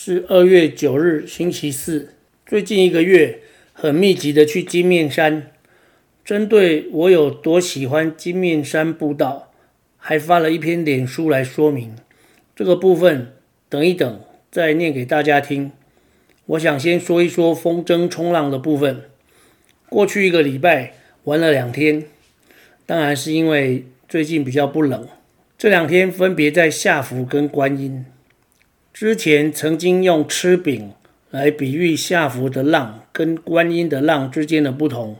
是二月九日星期四。最近一个月很密集的去金面山，针对我有多喜欢金面山步道，还发了一篇脸书来说明。这个部分等一等再念给大家听。我想先说一说风筝冲浪的部分。过去一个礼拜玩了两天，当然是因为最近比较不冷。这两天分别在下福跟观音。之前曾经用吃饼来比喻下浮的浪跟观音的浪之间的不同。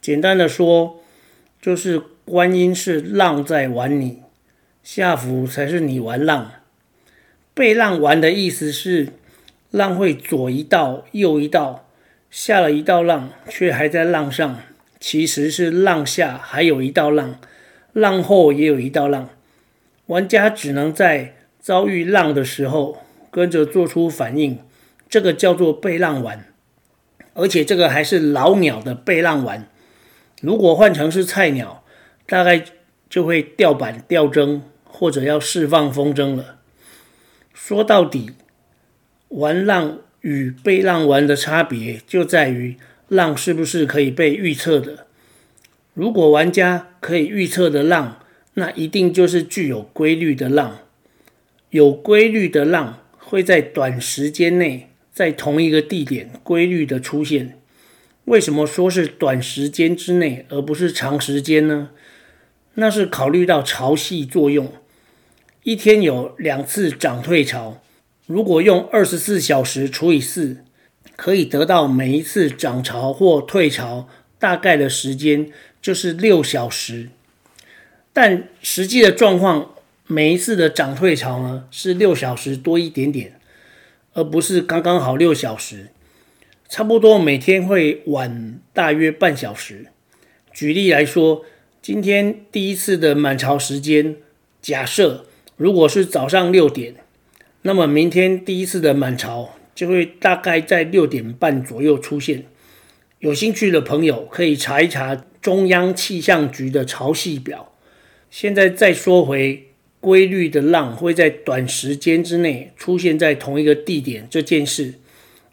简单的说，就是观音是浪在玩你，下浮才是你玩浪。被浪玩的意思是，浪会左一道右一道，下了一道浪却还在浪上，其实是浪下还有一道浪，浪后也有一道浪。玩家只能在遭遇浪的时候，跟着做出反应，这个叫做被浪玩，而且这个还是老鸟的被浪玩。如果换成是菜鸟，大概就会掉板掉筝，或者要释放风筝了。说到底，玩浪与被浪玩的差别就在于浪是不是可以被预测的。如果玩家可以预测的浪，那一定就是具有规律的浪。有规律的浪会在短时间内在同一个地点规律的出现。为什么说是短时间之内，而不是长时间呢？那是考虑到潮汐作用。一天有两次涨退潮，如果用二十四小时除以四，可以得到每一次涨潮或退潮大概的时间就是六小时。但实际的状况。每一次的涨退潮呢，是六小时多一点点，而不是刚刚好六小时。差不多每天会晚大约半小时。举例来说，今天第一次的满潮时间，假设如果是早上六点，那么明天第一次的满潮就会大概在六点半左右出现。有兴趣的朋友可以查一查中央气象局的潮汐表。现在再说回。规律的浪会在短时间之内出现在同一个地点这件事，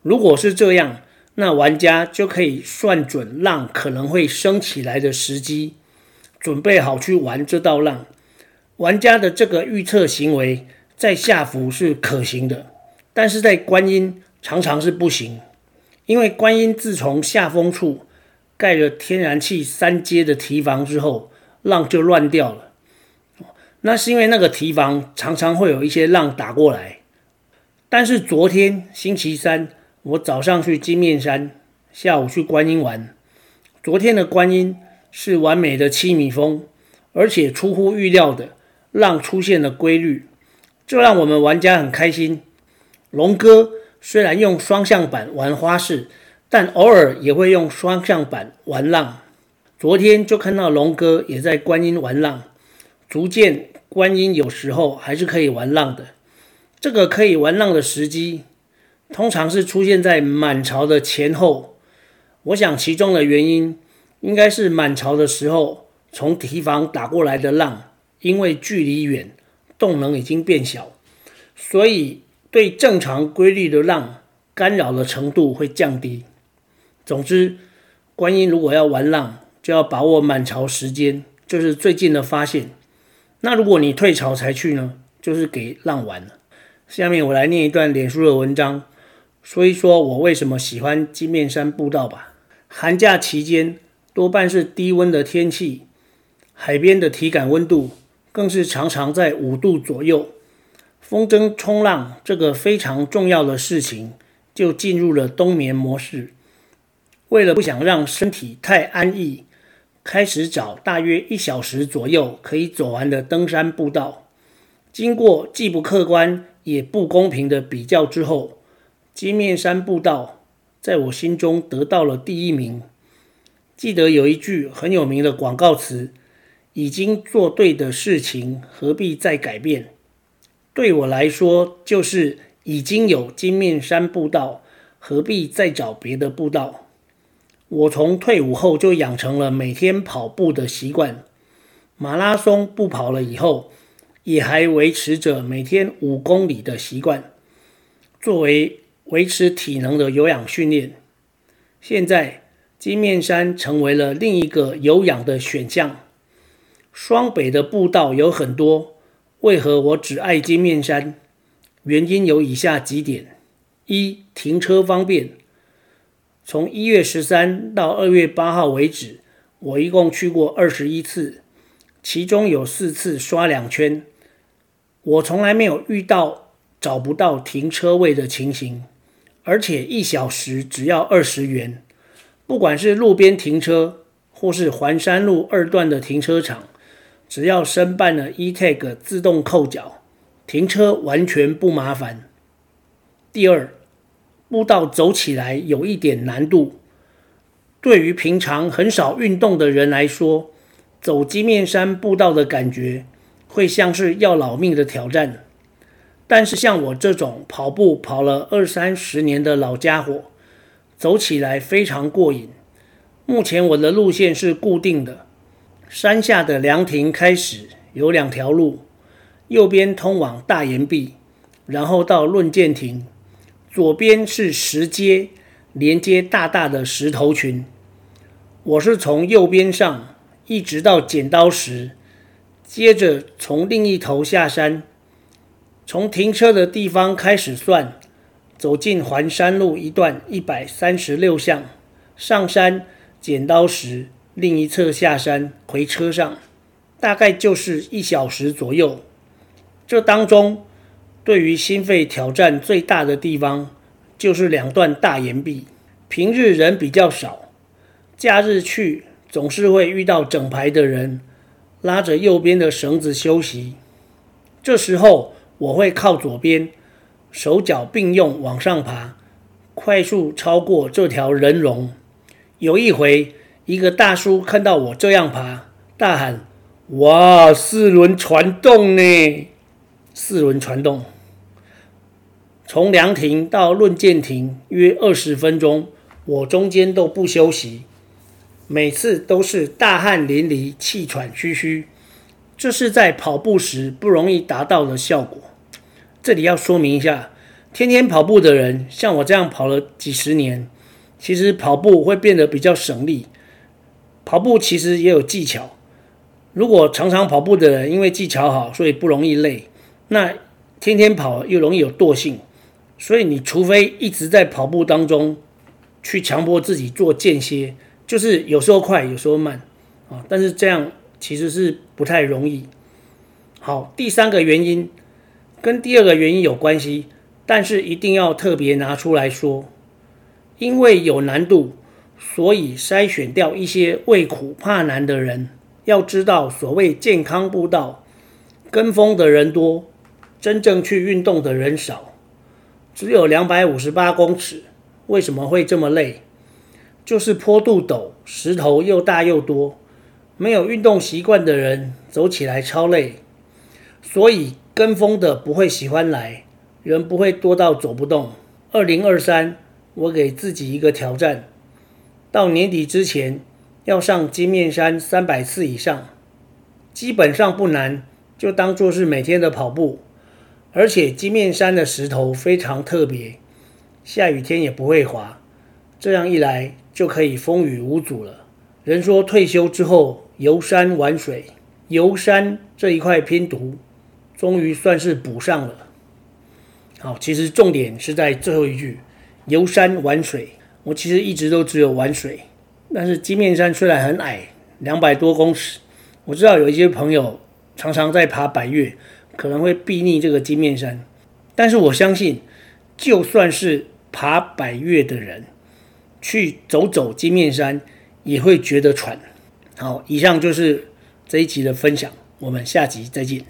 如果是这样，那玩家就可以算准浪可能会升起来的时机，准备好去玩这道浪。玩家的这个预测行为在下浮是可行的，但是在观音常常是不行，因为观音自从下风处盖了天然气三阶的提防之后，浪就乱掉了。那是因为那个堤防常常会有一些浪打过来，但是昨天星期三，我早上去金面山，下午去观音玩。昨天的观音是完美的七米风，而且出乎预料的浪出现了规律，这让我们玩家很开心。龙哥虽然用双向板玩花式，但偶尔也会用双向板玩浪。昨天就看到龙哥也在观音玩浪。逐渐，观音有时候还是可以玩浪的。这个可以玩浪的时机，通常是出现在满潮的前后。我想其中的原因，应该是满潮的时候，从堤防打过来的浪，因为距离远，动能已经变小，所以对正常规律的浪干扰的程度会降低。总之，观音如果要玩浪，就要把握满潮时间，这是最近的发现。那如果你退潮才去呢，就是给浪玩了。下面我来念一段脸书的文章，说一说我为什么喜欢金面山步道吧。寒假期间多半是低温的天气，海边的体感温度更是常常在五度左右。风筝冲浪这个非常重要的事情，就进入了冬眠模式。为了不想让身体太安逸。开始找大约一小时左右可以走完的登山步道，经过既不客观也不公平的比较之后，金面山步道在我心中得到了第一名。记得有一句很有名的广告词：“已经做对的事情，何必再改变？”对我来说，就是已经有金面山步道，何必再找别的步道？我从退伍后就养成了每天跑步的习惯，马拉松不跑了以后，也还维持着每天五公里的习惯，作为维持体能的有氧训练。现在金面山成为了另一个有氧的选项。双北的步道有很多，为何我只爱金面山？原因有以下几点：一、停车方便。从一月十三到二月八号为止，我一共去过二十一次，其中有四次刷两圈。我从来没有遇到找不到停车位的情形，而且一小时只要二十元。不管是路边停车，或是环山路二段的停车场，只要申办了 eTag 自动扣缴，停车完全不麻烦。第二，步道走起来有一点难度，对于平常很少运动的人来说，走金面山步道的感觉。会像是要老命的挑战，但是像我这种跑步跑了二三十年的老家伙，走起来非常过瘾。目前我的路线是固定的，山下的凉亭开始有两条路，右边通往大岩壁，然后到论剑亭，左边是石阶连接大大的石头群。我是从右边上一直到剪刀石。接着从另一头下山，从停车的地方开始算，走进环山路一段一百三十六巷，上山剪刀石，另一侧下山回车上，大概就是一小时左右。这当中对于心肺挑战最大的地方，就是两段大岩壁。平日人比较少，假日去总是会遇到整排的人。拉着右边的绳子休息，这时候我会靠左边，手脚并用往上爬，快速超过这条人龙。有一回，一个大叔看到我这样爬，大喊：“哇，四轮传动呢！四轮传动！”从凉亭到论剑亭约二十分钟，我中间都不休息。每次都是大汗淋漓、气喘吁吁，这是在跑步时不容易达到的效果。这里要说明一下，天天跑步的人，像我这样跑了几十年，其实跑步会变得比较省力。跑步其实也有技巧，如果常常跑步的人因为技巧好，所以不容易累，那天天跑又容易有惰性，所以你除非一直在跑步当中去强迫自己做间歇。就是有时候快，有时候慢，啊，但是这样其实是不太容易。好，第三个原因跟第二个原因有关系，但是一定要特别拿出来说，因为有难度，所以筛选掉一些畏苦怕难的人。要知道，所谓健康步道，跟风的人多，真正去运动的人少，只有两百五十八公尺，为什么会这么累？就是坡度陡，石头又大又多，没有运动习惯的人走起来超累，所以跟风的不会喜欢来，人不会多到走不动。二零二三，我给自己一个挑战，到年底之前要上金面山三百次以上，基本上不难，就当做是每天的跑步。而且金面山的石头非常特别，下雨天也不会滑，这样一来。就可以风雨无阻了。人说退休之后游山玩水，游山这一块拼图终于算是补上了。好，其实重点是在最后一句“游山玩水”。我其实一直都只有玩水，但是金面山虽然很矮，两百多公尺，我知道有一些朋友常常在爬百岳，可能会避逆这个金面山，但是我相信，就算是爬百越的人。去走走金面山也会觉得喘。好，以上就是这一集的分享，我们下集再见。